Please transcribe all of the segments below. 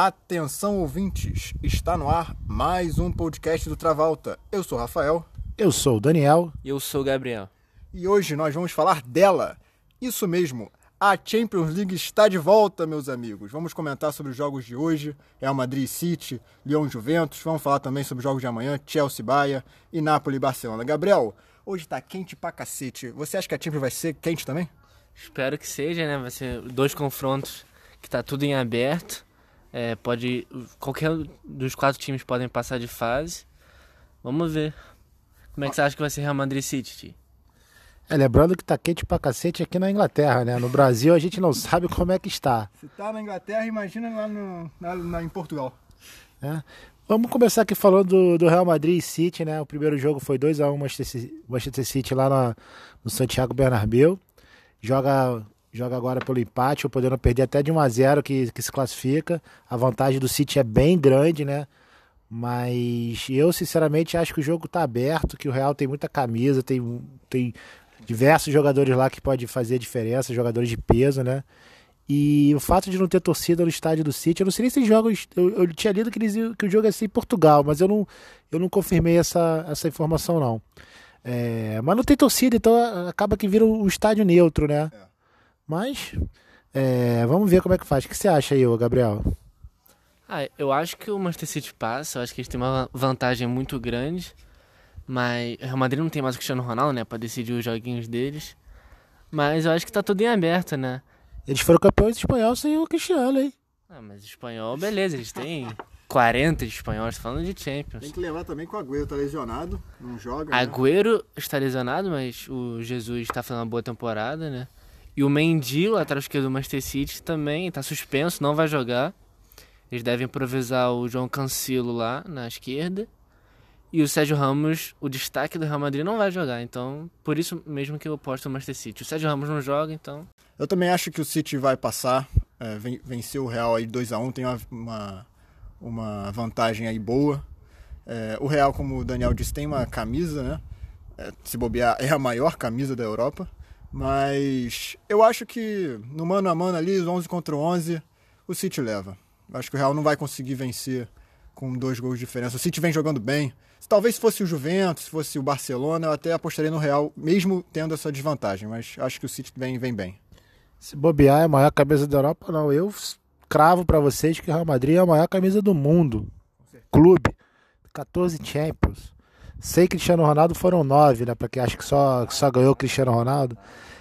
Atenção ouvintes, está no ar mais um podcast do Travalta. Eu sou o Rafael Eu sou o Daniel. E eu sou o Gabriel. e hoje nós vamos falar dela. Isso mesmo, a Champions League está de volta, meus amigos. Vamos comentar sobre os jogos de hoje, Real Madrid e City, Lyon Juventus. Vamos falar também sobre os jogos de amanhã, Chelsea Bahia e Napoli e Barcelona. Gabriel, hoje tá quente pra cacete. Você acha que a Champions vai ser quente também? Espero que seja, né? Vai ser dois confrontos que tá tudo em aberto. É, pode. Qualquer dos quatro times podem passar de fase. Vamos ver. Como é que você acha que vai ser Real Madrid City, Ti? É, lembrando que tá quente pra cacete aqui na Inglaterra, né? No Brasil a gente não sabe como é que está. Se tá na Inglaterra, imagina lá no, em Portugal. né? Vamos começar aqui falando do, do Real Madrid e City, né? O primeiro jogo foi 2x1 Manchester, Manchester City lá na- no Santiago Bernabéu. Joga, joga agora pelo empate, ou podendo perder até de 1x0 que, que se classifica. A vantagem do City é bem grande, né? Mas eu, sinceramente, acho que o jogo tá aberto, que o Real tem muita camisa, tem, tem diversos jogadores lá que pode fazer a diferença, jogadores de peso, né? E o fato de não ter torcida no estádio do City, eu não sei nem se jogos. Eu, eu tinha lido que, eles, que o jogo ia ser em Portugal, mas eu não, eu não confirmei essa, essa informação, não. É, mas não tem torcida, então a- acaba que vira um estádio neutro, né? É. Mas é, vamos ver como é que faz. O que você acha aí, ô Gabriel? Ah, eu acho que o Manchester City passa. Eu acho que eles têm uma vantagem muito grande. Mas o Real Madrid não tem mais o Cristiano Ronaldo, né? Pra decidir os joguinhos deles. Mas eu acho que tá tudo em aberto, né? Eles foram campeões espanhóis sem o Cristiano, hein? Ah, mas espanhol, beleza. Eles têm 40 de espanhóis. Falando de Champions. Tem que levar também que o Agüero tá lesionado, não joga. né? Agüero está lesionado, mas o Jesus está fazendo uma boa temporada, né? E o Mendy, lateral esquerdo do Manchester City, também está suspenso, não vai jogar. Eles devem improvisar o João Cancelo lá na esquerda. E o Sérgio Ramos, o destaque do Real Madrid, não vai jogar. Então, por isso mesmo que eu posto o Manchester City. O Sérgio Ramos não joga, então. Eu também acho que o City vai passar, é, ven- venceu o Real aí 2x1, tem uma, uma, uma vantagem aí boa. É, o Real, como o Daniel disse, tem uma camisa, né? É, se bobear, é a maior camisa da Europa. Mas eu acho que no mano a mano ali, 11 contra 11, o City leva. Eu acho que o Real não vai conseguir vencer com dois gols de diferença. O City vem jogando bem. Talvez se fosse o Juventus, se fosse o Barcelona, eu até apostaria no Real, mesmo tendo essa desvantagem. Mas acho que o City vem, vem bem. Se bobear é a maior camisa da Europa, não. Eu cravo pra vocês que o Real Madrid é a maior camisa do mundo. Clube. 14 Champions. Sem Cristiano Ronaldo foram 9, né? Pra quem acha que só, que só ganhou Cristiano Ronaldo.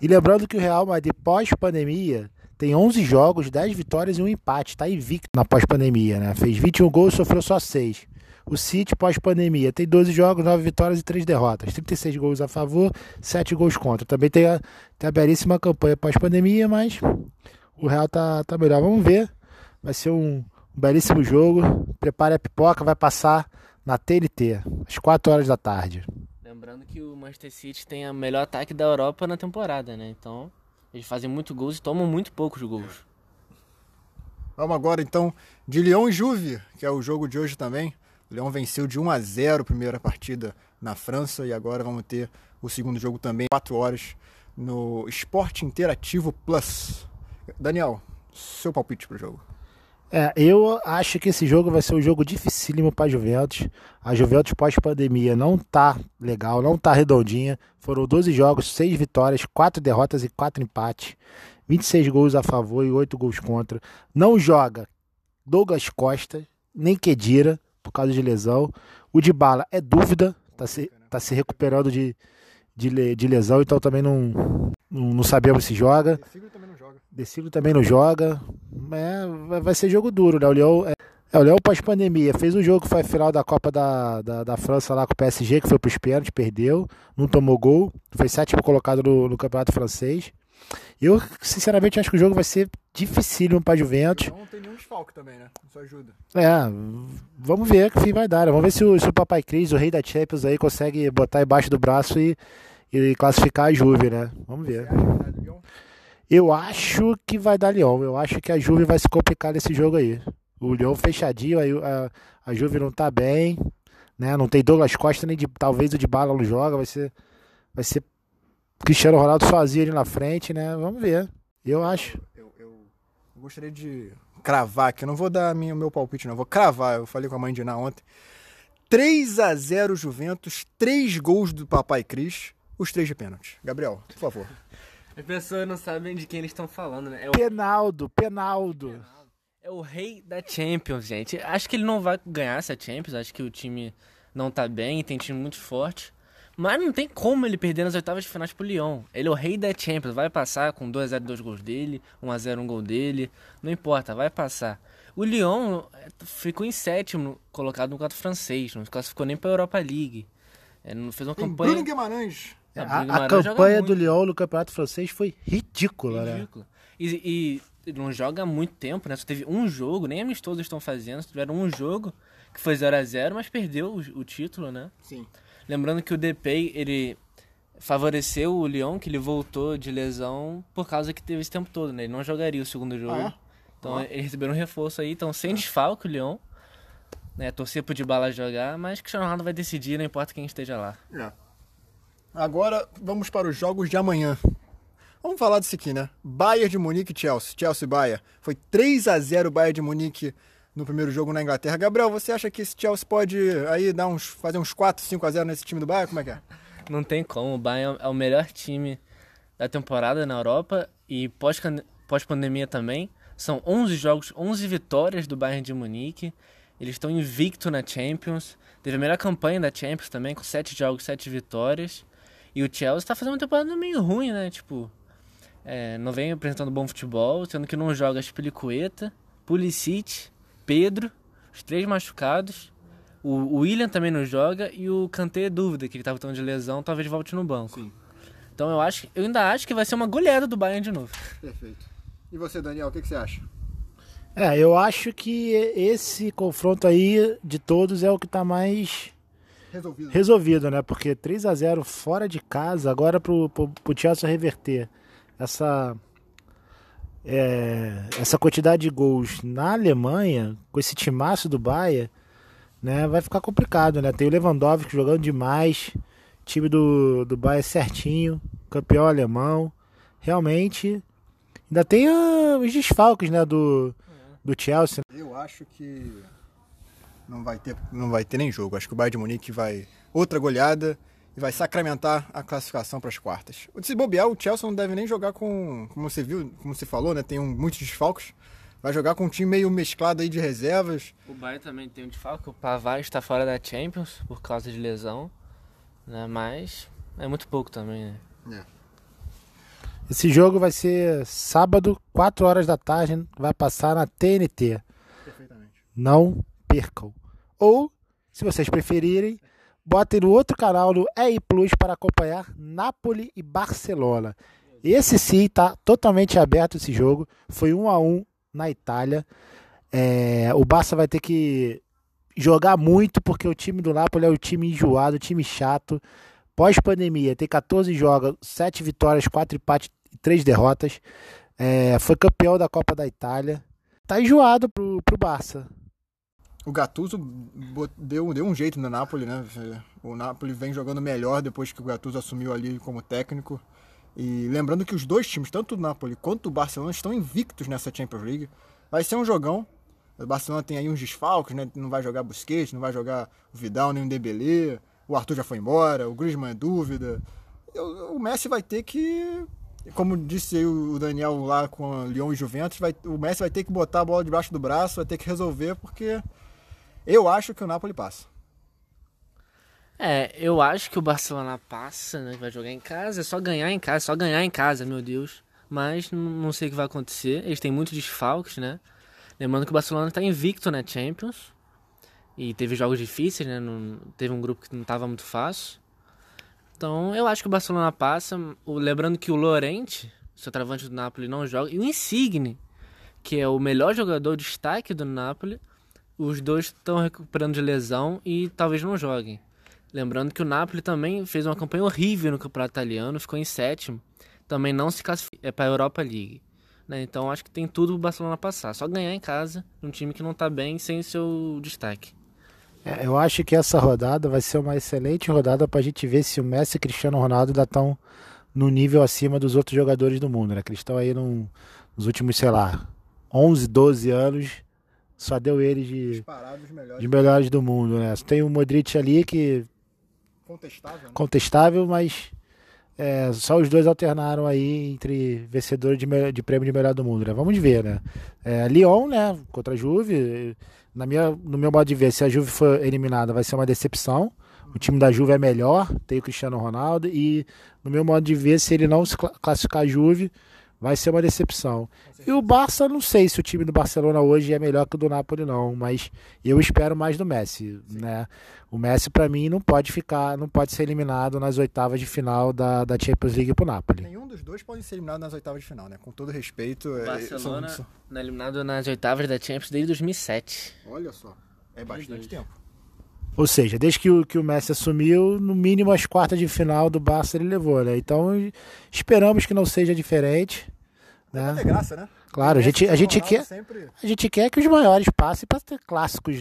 E lembrando que o Real Madrid, pós-pandemia, tem 11 jogos, 10 vitórias e um empate. Tá invicto na pós-pandemia, né? Fez 21 gols e sofreu só 6. O City, pós-pandemia, tem 12 jogos, 9 vitórias e 3 derrotas. 36 gols a favor, 7 gols contra. Também tem a, tem a belíssima campanha pós-pandemia, mas o Real tá, tá melhor. Vamos ver. Vai ser um, um belíssimo jogo. Prepare a pipoca, vai passar na TNT, às 4 horas da tarde. Lembrando que o Manchester City tem o melhor ataque da Europa na temporada, né? Então, eles fazem muito gols e tomam muito poucos gols. Vamos agora então de Lyon e Juve, que é o jogo de hoje também. O Lyon venceu de 1 a 0 a primeira partida na França e agora vamos ter o segundo jogo também, 4 horas, no Esporte Interativo Plus. Daniel, seu palpite pro jogo. É, eu acho que esse jogo vai ser um jogo dificílimo para a Juventus. A Juventus pós-pandemia não tá legal, não tá redondinha. Foram 12 jogos, 6 vitórias, 4 derrotas e 4 empates. 26 gols a favor e 8 gols contra. Não joga Douglas Costa, nem Kedira, por causa de lesão. O Dybala é dúvida, tá se, tá se recuperando de, de, de lesão, então também não, não, não sabemos se joga. Siglo também não joga. Também não joga. É, vai- ser jogo duro, né? O Leão, é, é, o Leão pós-pandemia fez um jogo que foi a final da Copa da, da, da França lá com o PSG, que foi pros pênaltis, perdeu, não tomou gol, foi sétimo colocado no, no Campeonato Francês. Eu, sinceramente, acho que o jogo vai ser dificílimo pra Juventus. Não tem nenhum desfalque também, né? Isso ajuda. É, vamos ver que fim vai dar. né? Vamos ver se o, se o Papai Cris, o rei da Champions aí, consegue botar embaixo do braço e, e classificar a Juve, né? Vamos ver. Eu acho que vai dar Lyon. Eu acho que a Juve vai se complicar nesse jogo aí. O Lyon fechadinho, a, a Juve não tá bem, né? Não tem Douglas Costa nem de talvez o de bala não joga, vai ser vai ser Cristiano Ronaldo sozinho ali na frente, né? Vamos ver. Eu acho. Eu, eu Eu gostaria de cravar aqui, eu não vou dar o meu palpite, não, eu vou cravar. Eu falei com a mãe de Iná ontem. 3 a 0 Juventus, 3 gols do Papai Cris, os três de pênalti. Gabriel, por favor. As pessoas não sabem de quem eles estão falando, né? É o, Penaldo, Penaldo. é o rei da Champions, gente. Acho que ele não vai ganhar essa Champions, acho que o time não tá bem, tem time muito forte. Mas não tem como ele perder nas oitavas de finais pro Lyon. Ele é o rei da Champions, vai passar com 2x0 dois gols dele, 1x0 um gol dele, não importa, vai passar. O Lyon eh, ficou em sétimo, colocado no quadro francês, não se classificou nem pra Europa League. É, não fez uma Tem campanha. Bruno Guimarães. É, A, a campanha do Lyon no Campeonato Francês foi ridícula, né? Ridículo. E, e não joga há muito tempo, né? Só teve um jogo, nem amistosos estão fazendo. Tiveram um jogo que foi 0 a 0 mas perdeu o, o título, né? Sim. Lembrando que o Depay, ele favoreceu o Lyon, que ele voltou de lesão por causa que teve esse tempo todo, né? Ele não jogaria o segundo jogo. Ah, é? Então Ah. eles receberam um reforço aí, então sem desfalque o Lyon. Né, torcer pro Dybala jogar, mas Cristiano Ronaldo vai decidir, não importa quem esteja lá. É. Agora vamos para os jogos de amanhã. Vamos falar disso aqui, né? Bayern de Munique Chelsea. Chelsea Bayern. Foi 3 a 0 o Bayern de Munique no primeiro jogo na Inglaterra. Gabriel, você acha que esse Chelsea pode aí dar uns fazer uns 4, 5 a 0 nesse time do Bayern? Como é que é? Não tem como. O Bayern é o melhor time da temporada na Europa e pós- pós-pandemia também. São 11 jogos, 11 vitórias do Bayern de Munique. Eles estão invicto na Champions. Teve a melhor campanha da Champions também, com 7 jogos, 7 vitórias. E o Chelsea tá fazendo uma temporada meio ruim, né? Tipo, é, não vem apresentando bom futebol, sendo que não joga Spilicueta, Pulisic, Pedro, os três machucados. O, o William também não joga e o Kanté é dúvida, que ele tá voltando de lesão, talvez volte no banco. Sim. Então eu acho, eu ainda acho que vai ser uma goleada do Bayern de novo. Perfeito. E você, Daniel, o que, que você acha? É, eu acho que esse confronto aí de todos é o que tá mais Resolvido. resolvido, né? Porque 3 a 0 fora de casa, agora pro, pro, pro Chelsea reverter essa é, essa quantidade de gols na Alemanha, com esse timaço do Bayern, né, vai ficar complicado, né? Tem o Lewandowski jogando demais, time do, do Bayern certinho, campeão alemão, realmente ainda tem ah, os desfalques, né, do, do Chelsea. Eu acho que não vai ter, não vai ter nem jogo. Acho que o Bayern de Munique vai outra goleada e vai sacramentar a classificação para as quartas. Se bobear, o Chelsea não deve nem jogar com, como você viu, como você falou, né? Tem um, muitos desfalques. Vai jogar com um time meio mesclado aí de reservas. O Bayern também tem um desfalque, o Pavard está fora da Champions por causa de lesão, né? Mas é muito pouco também, né? Esse jogo vai ser sábado, 4 horas da tarde, vai passar na TNT. Perfeitamente. Não percam. Ou, se vocês preferirem, botem no outro canal no EI Plus para acompanhar Napoli e Barcelona. Esse sim está totalmente aberto esse jogo. Foi 1 a 1 na Itália. É, o Barça vai ter que jogar muito porque o time do Napoli é o time enjoado, time chato. Pós-pandemia, tem 14 jogos, 7 vitórias, 4 empates e 3 derrotas. É, foi campeão da Copa da Itália. Tá enjoado pro, pro Barça. O Gattuso deu, deu um jeito no Napoli, né? O Napoli vem jogando melhor depois que o Gattuso assumiu ali como técnico. E lembrando que os dois times, tanto o Napoli quanto o Barcelona, estão invictos nessa Champions League. Vai ser um jogão. O Barcelona tem aí uns desfalques, né? Não vai jogar Busquets, não vai jogar o Vidal nem o Dembélé. O Arthur já foi embora, o Griezmann é dúvida. O Messi vai ter que, como disse o Daniel lá com o Lyon e Juventus, vai, o Messi vai ter que botar a bola debaixo do braço, vai ter que resolver, porque eu acho que o Napoli passa. É, eu acho que o Barcelona passa, né? Vai jogar em casa, é só ganhar em casa, é só ganhar em casa, meu Deus. Mas não sei o que vai acontecer. Eles têm muitos desfalques, né? Lembrando que o Barcelona tá invicto na Champions. E teve jogos difíceis, né? Não- teve um grupo que não tava muito fácil. Então, eu acho que o Barcelona passa. O- lembrando que o Lorente, seu travante do Napoli, não joga. E o Insigne, que é o melhor jogador de destaque do Napoli. Os dois estão recuperando de lesão e talvez não joguem. Lembrando que o Napoli também fez uma campanha horrível no campeonato italiano, ficou em sétimo. Também não se classifica é para a Europa League. né? Então acho que tem tudo o Barcelona passar. Só ganhar em casa, num time que não tá bem, sem seu destaque. É, eu acho que essa rodada vai ser uma excelente rodada pra gente ver se o Messi e Cristiano Ronaldo ainda estão no nível acima dos outros jogadores do mundo, né? Que eles estão aí num- nos últimos, sei lá, 11, 12 anos, só deu ele de, melhores. de melhores do mundo, né? Tem o Modric ali que Contestável, né? contestável, mas é, só os dois alternaram aí entre vencedor de, de prêmio de melhor do mundo, né? Vamos ver, né? É, Lyon, né? Contra a Juve. Na minha, no meu modo de ver, se a Juve for eliminada, vai ser uma decepção. O time da Juve é melhor, tem o Cristiano Ronaldo. E no meu modo de ver, se ele não se cla- classificar a Juve, vai ser uma decepção. E o Barça, não sei se o time do Barcelona hoje é melhor que o do Napoli, não. Mas eu espero mais do Messi, né? O Messi, pra mim, não pode ficar, não pode ser eliminado nas oitavas de final da, da Champions League pro Napoli. Nenhum dos dois pode ser eliminado nas oitavas de final, né? Com todo respeito. O é, Barcelona são- é eliminado nas oitavas da Champions desde 2007. Olha só. É bastante tempo. Ou seja, desde que o, que o Messi assumiu, no mínimo as quartas de final do Barça ele levou, né? Então esperamos que não seja diferente. Né? graça, né? Claro, a gente, a, gente quer, Sempre... a gente quer que os maiores passem para ter clássicos.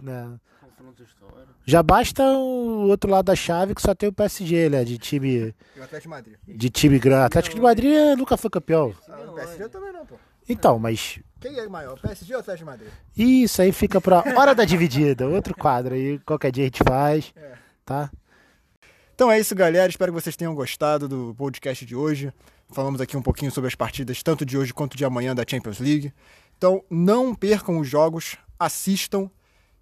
Né? Confronto histórico. Já basta o outro lado da chave que só tem o PSG, né? De time, E o Atlético de Madrid. de time grande. Atlético de Madrid nunca foi campeão. Ah, o PSG também não, pô. Então, mas Quem é maior, PSG ou Atlético de Madrid? Isso aí fica pra hora da dividida, outro quadro aí, qualquer dia a gente faz, É. tá? Então é isso, galera. Espero que vocês tenham gostado do podcast de hoje. Falamos aqui um pouquinho sobre as partidas, tanto de hoje quanto de amanhã da Champions League. Então não percam os jogos, assistam.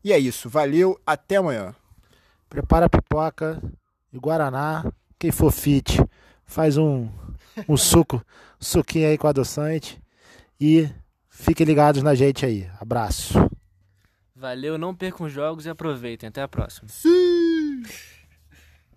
E é isso. Valeu, até amanhã. Prepara a pipoca e guaraná, quem for fit, faz um um suco, suquinho aí com adoçante e fiquem ligados na gente aí. Abraço. Valeu, não percam os jogos e aproveitem. Até a próxima. Sim!